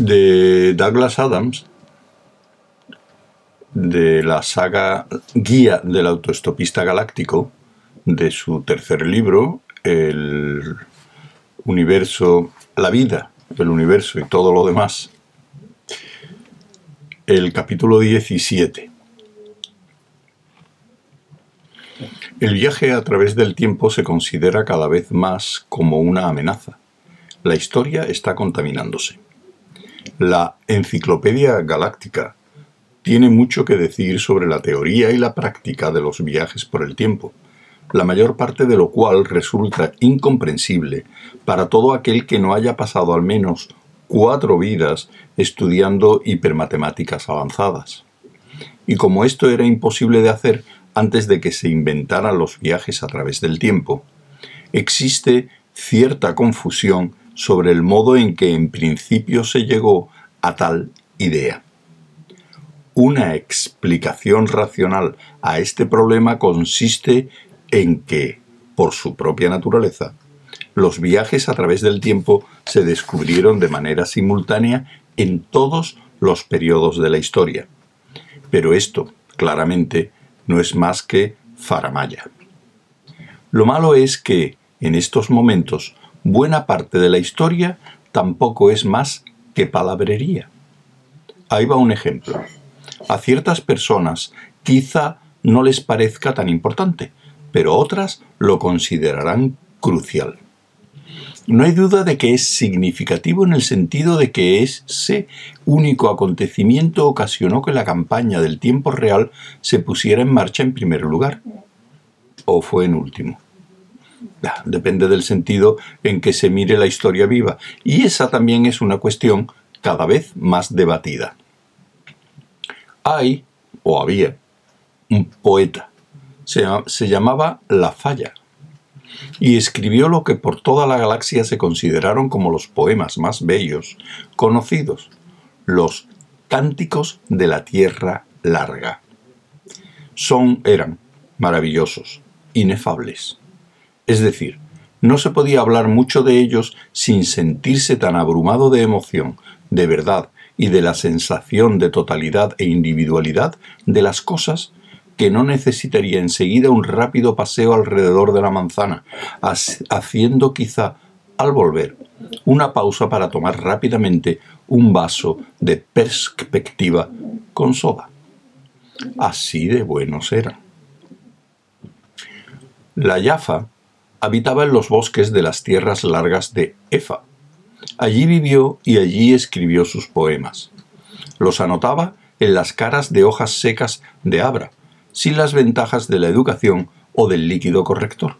de Douglas Adams, de la saga Guía del Autoestopista Galáctico, de su tercer libro, El universo, la vida, el universo y todo lo demás, el capítulo 17. El viaje a través del tiempo se considera cada vez más como una amenaza. La historia está contaminándose. La Enciclopedia Galáctica tiene mucho que decir sobre la teoría y la práctica de los viajes por el tiempo, la mayor parte de lo cual resulta incomprensible para todo aquel que no haya pasado al menos cuatro vidas estudiando hipermatemáticas avanzadas. Y como esto era imposible de hacer, antes de que se inventaran los viajes a través del tiempo, existe cierta confusión sobre el modo en que en principio se llegó a tal idea. Una explicación racional a este problema consiste en que, por su propia naturaleza, los viajes a través del tiempo se descubrieron de manera simultánea en todos los periodos de la historia. Pero esto, claramente, no es más que faramaya. Lo malo es que, en estos momentos, buena parte de la historia tampoco es más que palabrería. Ahí va un ejemplo. A ciertas personas quizá no les parezca tan importante, pero otras lo considerarán crucial. No hay duda de que es significativo en el sentido de que ese único acontecimiento ocasionó que la campaña del tiempo real se pusiera en marcha en primer lugar. ¿O fue en último? Depende del sentido en que se mire la historia viva, y esa también es una cuestión cada vez más debatida. Hay, o había, un poeta, se, se llamaba La Falla, y escribió lo que por toda la galaxia se consideraron como los poemas más bellos conocidos, los Cánticos de la Tierra Larga. Son, eran, maravillosos, inefables. Es decir, no se podía hablar mucho de ellos sin sentirse tan abrumado de emoción, de verdad y de la sensación de totalidad e individualidad de las cosas que no necesitaría enseguida un rápido paseo alrededor de la manzana, haciendo quizá, al volver, una pausa para tomar rápidamente un vaso de perspectiva con soda. Así de buenos eran. La Yafa habitaba en los bosques de las tierras largas de Efa. Allí vivió y allí escribió sus poemas. Los anotaba en las caras de hojas secas de Abra, sin las ventajas de la educación o del líquido corrector.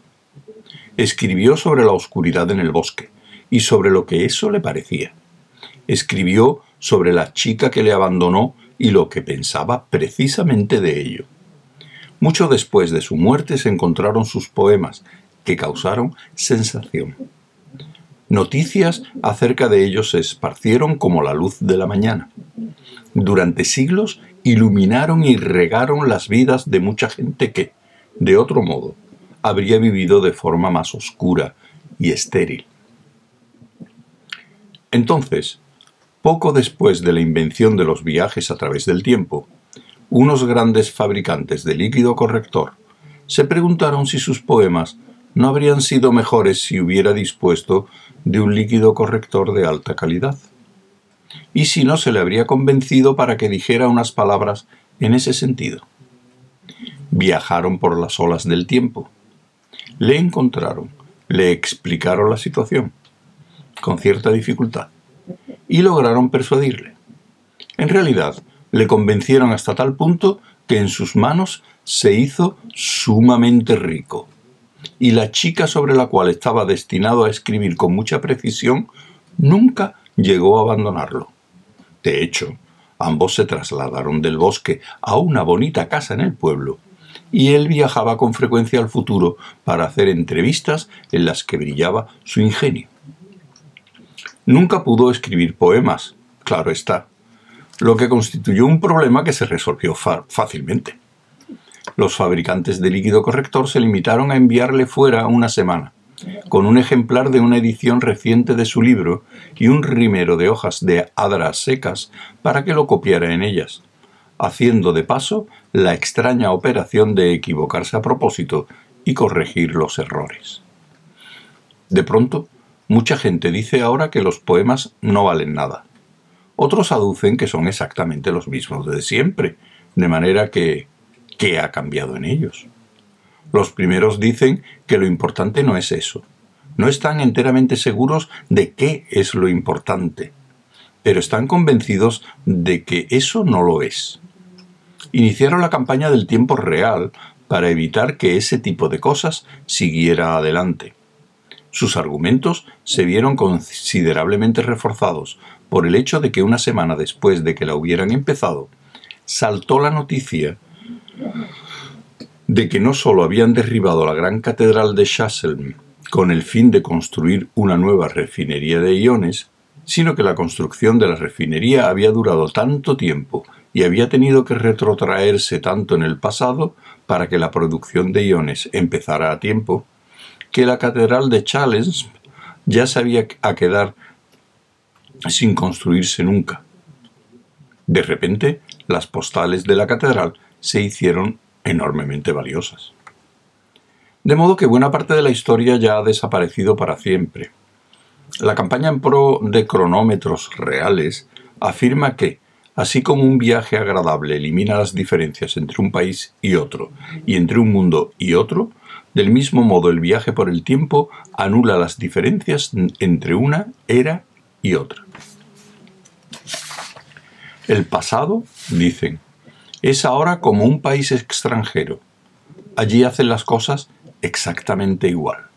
Escribió sobre la oscuridad en el bosque y sobre lo que eso le parecía. Escribió sobre la chica que le abandonó y lo que pensaba precisamente de ello. Mucho después de su muerte se encontraron sus poemas, que causaron sensación. Noticias acerca de ellos se esparcieron como la luz de la mañana. Durante siglos iluminaron y regaron las vidas de mucha gente que, de otro modo, habría vivido de forma más oscura y estéril. Entonces, poco después de la invención de los viajes a través del tiempo, unos grandes fabricantes de líquido corrector se preguntaron si sus poemas no habrían sido mejores si hubiera dispuesto de un líquido corrector de alta calidad y si no se le habría convencido para que dijera unas palabras en ese sentido. Viajaron por las olas del tiempo. Le encontraron, le explicaron la situación, con cierta dificultad, y lograron persuadirle. En realidad, le convencieron hasta tal punto que en sus manos se hizo sumamente rico, y la chica sobre la cual estaba destinado a escribir con mucha precisión nunca llegó a abandonarlo. De hecho, ambos se trasladaron del bosque a una bonita casa en el pueblo, y él viajaba con frecuencia al futuro para hacer entrevistas en las que brillaba su ingenio. Nunca pudo escribir poemas, claro está, lo que constituyó un problema que se resolvió fácilmente. Los fabricantes de líquido corrector se limitaron a enviarle fuera una semana, con un ejemplar de una edición reciente de su libro y un rimero de hojas de adras secas para que lo copiara en ellas, haciendo de paso la extraña operación de equivocarse a propósito y corregir los errores. De pronto, mucha gente dice ahora que los poemas no valen nada. Otros aducen que son exactamente los mismos de siempre, de manera que ¿qué ha cambiado en ellos? Los primeros dicen que lo importante no es eso. No están enteramente seguros de qué es lo importante, pero están convencidos de que eso no lo es. Iniciaron la campaña del tiempo real para evitar que ese tipo de cosas siguiera adelante. Sus argumentos se vieron considerablemente reforzados por el hecho de que una semana después de que la hubieran empezado, saltó la noticia de que no solo habían derribado la gran catedral de Chasselm con el fin de construir una nueva refinería de iones, sino que la construcción de la refinería había durado tanto tiempo y había tenido que retrotraerse tanto en el pasado para que la producción de iones empezara a tiempo, que la catedral de Challenge ya se había a quedar sin construirse nunca. De repente, las postales de la catedral se hicieron enormemente valiosas. De modo que buena parte de la historia ya ha desaparecido para siempre. La campaña en pro de cronómetros reales afirma que, así como un viaje agradable elimina las diferencias entre un país y otro, y entre un mundo y otro, del mismo modo el viaje por el tiempo anula las diferencias entre una era y otra. El pasado, dicen, es ahora como un país extranjero. Allí hacen las cosas exactamente igual.